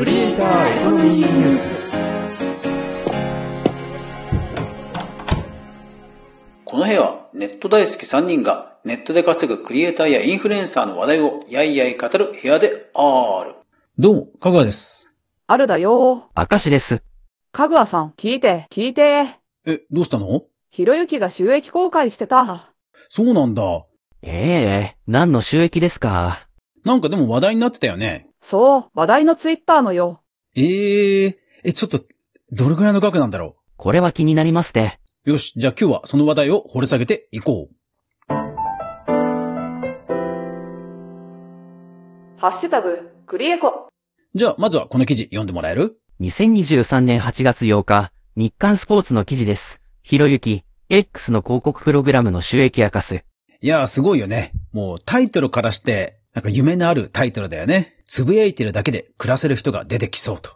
クリエイターエコノミーニュースこの部屋はネット大好き3人がネットで稼ぐクリエイターやインフルエンサーの話題をやいやい語る部屋である。どうも、かぐわです。あるだよ。明石です。かぐわさん、聞いて、聞いて。え、どうしたの？ひろゆきが収益公開してた。そうなんだ。ええ何の収益ですか？なんかでも話題になってたよね。そう、話題のツイッターのよ。えええ、ちょっと、どれくらいの額なんだろこれは気になりますね。う。よし、じゃあ今日はその話題を掘り下げていこう。ハッシュタグ、クリエコ。じゃあ、まずはこの記事読んでもらえる？2023年8月8日、日刊スポーツの記事です。ひろゆき、X の広告プログラムの収益明かす。いやー、すごいよね。もうタイトルからして、なんか夢のあるタイトルだよね。つぶやいてるだけで暮らせる人が出てきそうと。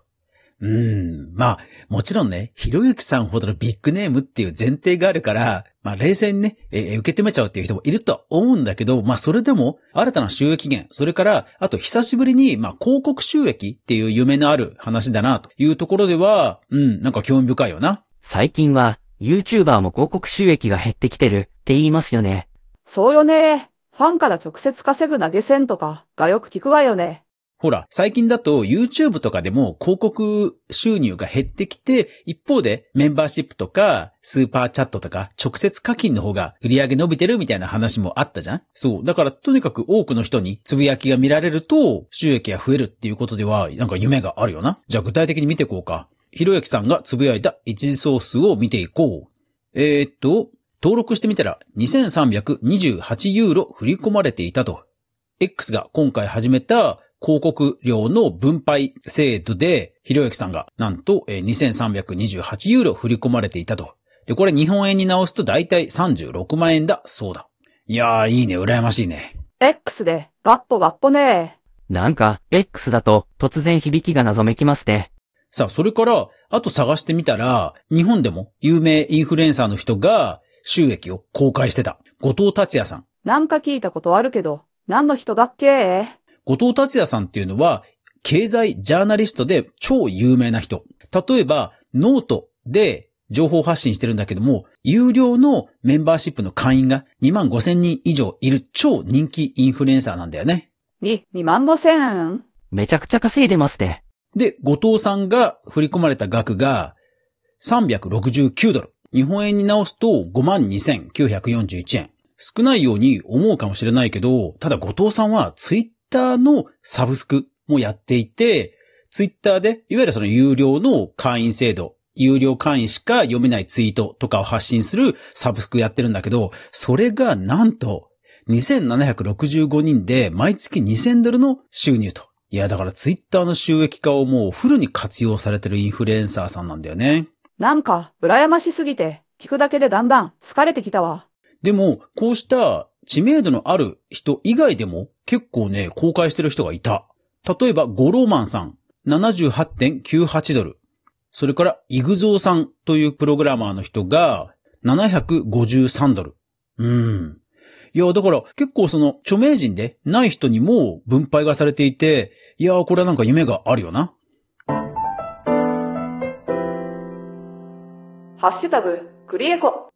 うーん、まあ、もちろんね、ひろゆきさんほどのビッグネームっていう前提があるから、まあ冷静にね、えー受け止めちゃうっていう人もいるとは思うんだけど、まあそれでも、新たな収益源、それから、あと久しぶりに、まあ広告収益っていう夢のある話だな、というところでは、うん、なんか興味深いよな。最近は、YouTuber も広告収益が減ってきてるって言いますよね。そうよね。ファンから直接稼ぐ投げ銭とかがよく聞くわよね。ほら、最近だと YouTube とかでも広告収入が減ってきて、一方でメンバーシップとかスーパーチャットとか直接課金の方が売り上げ伸びてるみたいな話もあったじゃん？そう。だからとにかく多くの人につぶやきが見られると収益が増えるっていうことではなんか夢があるよな？じゃあ具体的に見ていこうか。ひろゆきさんがつぶやいた一時ソースを見ていこう。えー、っと、登録してみたら2328ユーロ振り込まれていたと。X が今回始めた広告料の分配制度で、ひろゆきさんがなんとえー2328ユーロ振り込まれていたと。で、これ日本円に直すと大体36万円だそうだ。いやー、いいね、羨ましいね。X で、ガッポガッポね。なんか、X だと突然響きが謎めきますね。さあ、それから、あと探してみたら、日本でも有名インフルエンサーの人が収益を公開してた。後藤達也さん。なんか聞いたことあるけど、何の人だっけ？後藤達也さんっていうのは、経済ジャーナリストで超有名な人。例えば、ノートで情報発信してるんだけども、有料のメンバーシップの会員が2万5千人以上いる超人気インフルエンサーなんだよね。に、2万5千めちゃくちゃ稼いでますね。で、後藤さんが振り込まれた額が369ドル。日本円に直すと52,941円。少ないように思うかもしれないけど、ただ後藤さんはツイッターのサブスクもやっていて、ツイッターで、いわゆるその有料の会員制度、有料会員しか読めないツイートとかを発信するサブスクやってるんだけど、それがなんと2765人で毎月2000ドルの収入と。いや、だからツイッターの収益化をもうフルに活用されてるインフルエンサーさんなんだよね。なんか、羨ましすぎて、聞くだけでだんだん疲れてきたわ。でも、こうした知名度のある人以外でも結構ね、公開してる人がいた。例えば、ゴローマンさん、78.98ドル。それから、イグゾーさんというプログラマーの人が、753ドル。うん。いや、だから結構その著名人でない人にも分配がされていて、いや、これはなんか夢があるよな。ハッシュタグ、クリエコ。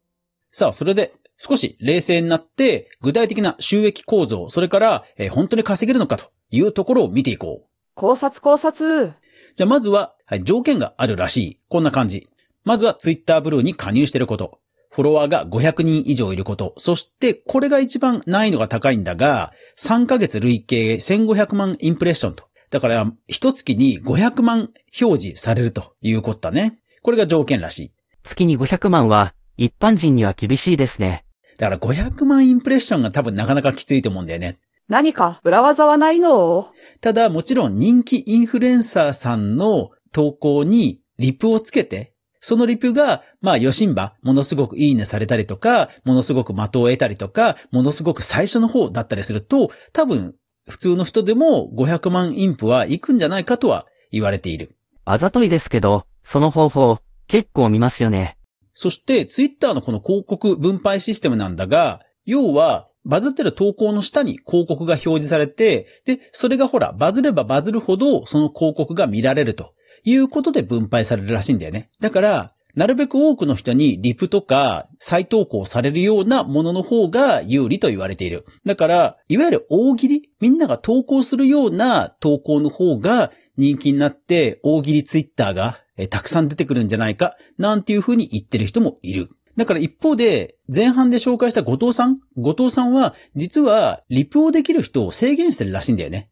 さあ、それで少し冷静になって、具体的な収益構造、それから、えー本当に稼げるのかというところを見ていこう。考察考察。じゃあまずは、はい、条件があるらしい。こんな感じ。まずは Twitter ブルーに加入していること。フォロワーが500人以上いること。そして、これが一番難易度が高いんだが、3ヶ月累計1500万インプレッションと。だから、一月に500万表示されるということだね。これが条件らしい。月に500万は、一般人には厳しいですね。だから500万インプレッションが多分なかなかきついと思うんだよね。何か裏技はないの？ただ、もちろん人気インフルエンサーさんの投稿にリプをつけて、そのリプが、まあ、余震場、ものすごくいいねされたりとか、ものすごく的を得たりとか、ものすごく最初の方だったりすると、多分、普通の人でも500万インプは行くんじゃないかとは言われている。あざといですけど、その方法、結構見ますよね。そして、ツイッターのこの広告分配システムなんだが、要は、バズってる投稿の下に広告が表示されて、で、それがほら、バズればバズるほど、その広告が見られるということで分配されるらしいんだよね。だから、なるべく多くの人にリプとか再投稿されるようなものの方が有利と言われている。だから、いわゆる大喜利みんなが投稿するような投稿の方が人気になって、大喜利ツイッターがえーたくさん出てくるんじゃないか、なんていうふうに言ってる人もいる。だから一方で、前半で紹介した後藤さん後藤さんは、実は、リプをできる人を制限してるらしいんだよね。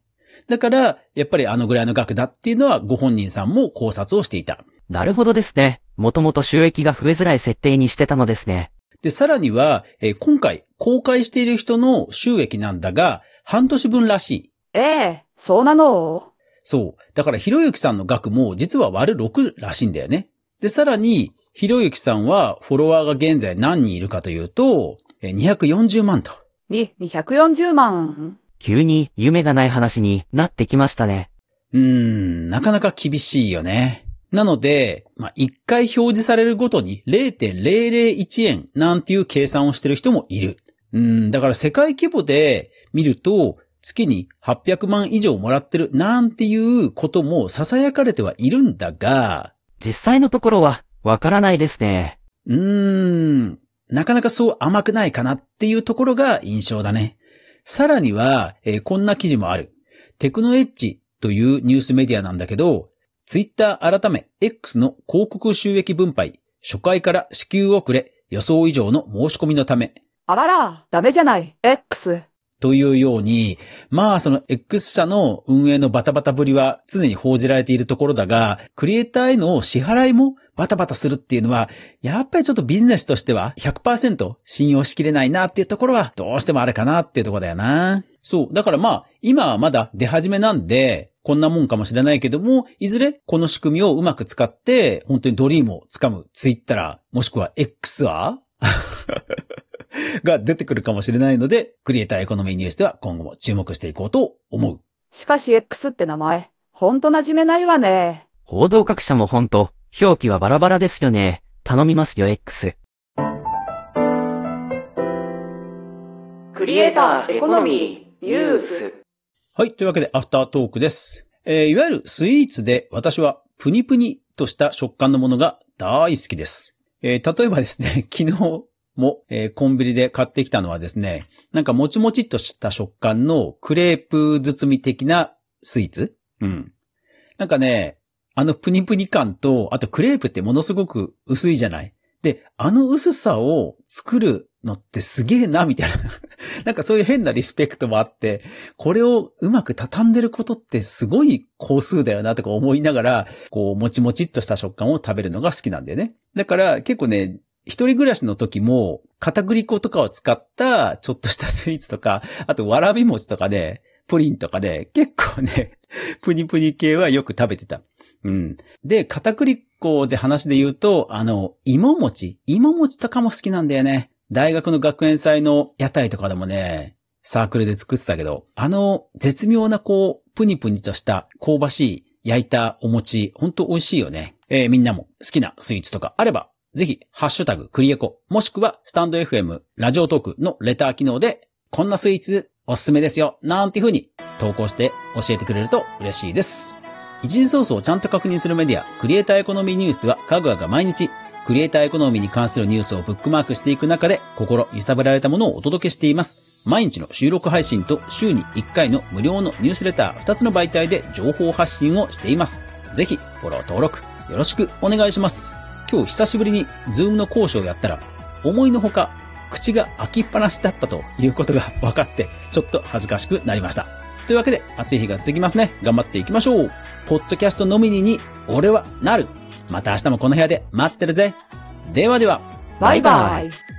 だから、やっぱりあのぐらいの額だっていうのは、ご本人さんも考察をしていた。なるほどですね。もともと収益が増えづらい設定にしてたのですね。で、さらには、えー今回公開している人の収益なんだが、半年分らしい。ええ、そうなの？そう。だから、ひろゆきさんの額も実は割る6らしいんだよね。で、さらに、ひろゆきさんはフォロワーが現在何人いるかというと、えー240万と。に、240万。急に夢がない話になってきましたね。うーん、なかなか厳しいよね。なので、まあ、1回表示されるごとに0.001円なんていう計算をしてる人もいる。うん、だから世界規模で見ると、月に800万以上もらってるなんていうことも囁かれてはいるんだが、実際のところはわからないですね。うーん、なかなかそう甘くないかなっていうところが印象だね。さらには、えーこんな記事もある。テクノエッジというニュースメディアなんだけど、ツイッター改め X の広告収益分配、初回から支給遅れ、予想以上の申し込みのため、あらら、ダメじゃない。X。というように、まあその X 社の運営のバタバタぶりは常に報じられているところだが、クリエイターへの支払いもバタバタするっていうのは、やっぱりちょっとビジネスとしては100%信用しきれないなっていうところはどうしてもあるかなっていうところだよな。そう。だからまあ、今はまだ出始めなんで、こんなもんかもしれないけども、いずれこの仕組みをうまく使って、本当にドリームをつかむツイッター、もしくは X は？が出てくるかもしれないので、クリエイターエコノミーニュースでは今後も注目していこうと思う。しかし X って名前、ほんと馴染めないわね。報道各社もほんと、表記はバラバラですよね。頼みますよ X。クリエイターエコノミーニュース。はい。というわけで、アフタートークです。えーいわゆるスイーツで私はプニプニとした食感のものが大好きです。えー例えばですね、昨日も、えーコンビニで買ってきたのはですね、なんかもちもちっとした食感のクレープ包み的なスイーツ？うん。なんかね、あのプニプニ感と、あとクレープってものすごく薄いじゃない？で、あの薄さを作るのってすげえな、みたいな。なんかそういう変なリスペクトもあって、これをうまく畳んでることってすごい工数だよなとか思いながら、こう、もちもちっとした食感を食べるのが好きなんだよね。だから結構ね、一人暮らしの時も、片栗粉とかを使ったちょっとしたスイーツとか、あとわらび餅とかで、プリンとかで、結構ね、プニプニ系はよく食べてた。うん。で、片栗粉で話で言うと、あの、芋餅。芋餅とかも好きなんだよね。大学の学園祭の屋台とかでもね、サークルで作ってたけど、あの、絶妙なこう、プニプニとした香ばしい焼いたお餅、ほんと美味しいよね。えーみんなも好きなスイーツとかあれば、ぜひ、ハッシュタグ、クリエコ、もしくは、スタンド FM、ラジオトークのレター機能で、こんなスイーツおすすめですよ、なんていう風に投稿して教えてくれると嬉しいです。一次ソースをちゃんと確認するメディア、クリエイターエコノミーニュースでは、かぐわが毎日、クリエイターエコノミーに関するニュースをブックマークしていく中で、心揺さぶられたものをお届けしています。毎日の収録配信と週に1回の無料のニュースレター2つの媒体で情報発信をしています。ぜひ、フォロー登録、よろしくお願いします。今日久しぶりに Zoom の講師をやったら、思いのほか、口が開きっぱなしだったということが分かって、ちょっと恥ずかしくなりました。というわけで、暑い日が続きますね。頑張っていきましょう。ポッドキャストノミニーに、俺はなる。また明日もこの部屋で待ってるぜ。ではでは。バイバイ。